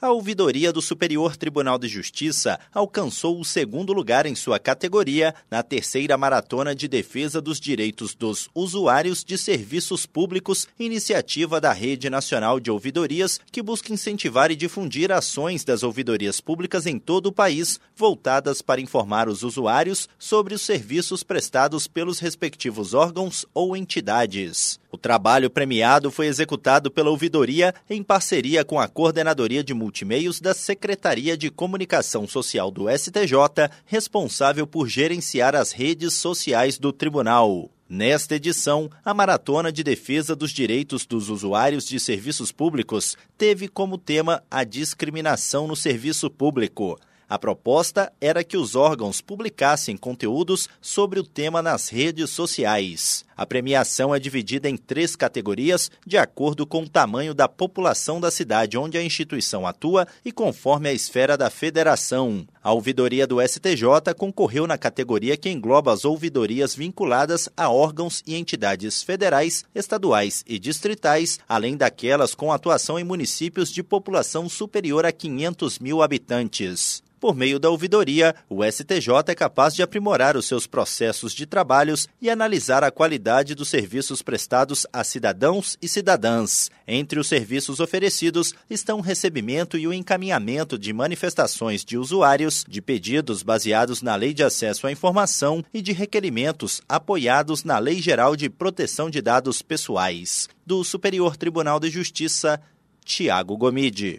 A ouvidoria do Superior Tribunal de Justiça alcançou o segundo lugar em sua categoria na terceira maratona de defesa dos direitos dos usuários de serviços públicos, iniciativa da Rede Nacional de Ouvidorias, que busca incentivar e difundir ações das ouvidorias públicas em todo o país, voltadas para informar os usuários sobre os serviços prestados pelos respectivos órgãos ou entidades. O trabalho premiado foi executado pela ouvidoria em parceria com a Coordenadoria de Multimeios da Secretaria de Comunicação Social do STJ, responsável por gerenciar as redes sociais do tribunal. Nesta edição, a Maratona de Defesa dos Direitos dos Usuários de Serviços Públicos teve como tema a discriminação no serviço público. A proposta era que os órgãos publicassem conteúdos sobre o tema nas redes sociais. A premiação é dividida em três categorias, de acordo com o tamanho da população da cidade onde a instituição atua e conforme a esfera da federação. A ouvidoria do STJ concorreu na categoria que engloba as ouvidorias vinculadas a órgãos e entidades federais, estaduais e distritais, além daquelas com atuação em municípios de população superior a 500 mil habitantes. Por meio da ouvidoria, o STJ é capaz de aprimorar os seus processos de trabalhos e analisar a qualidade dos serviços prestados a cidadãos e cidadãs. Entre os serviços oferecidos estão o recebimento e o encaminhamento de manifestações de usuários, de pedidos baseados na Lei de Acesso à Informação e de requerimentos apoiados na Lei Geral de Proteção de Dados Pessoais. Do Superior Tribunal de Justiça, Tiago Gomide.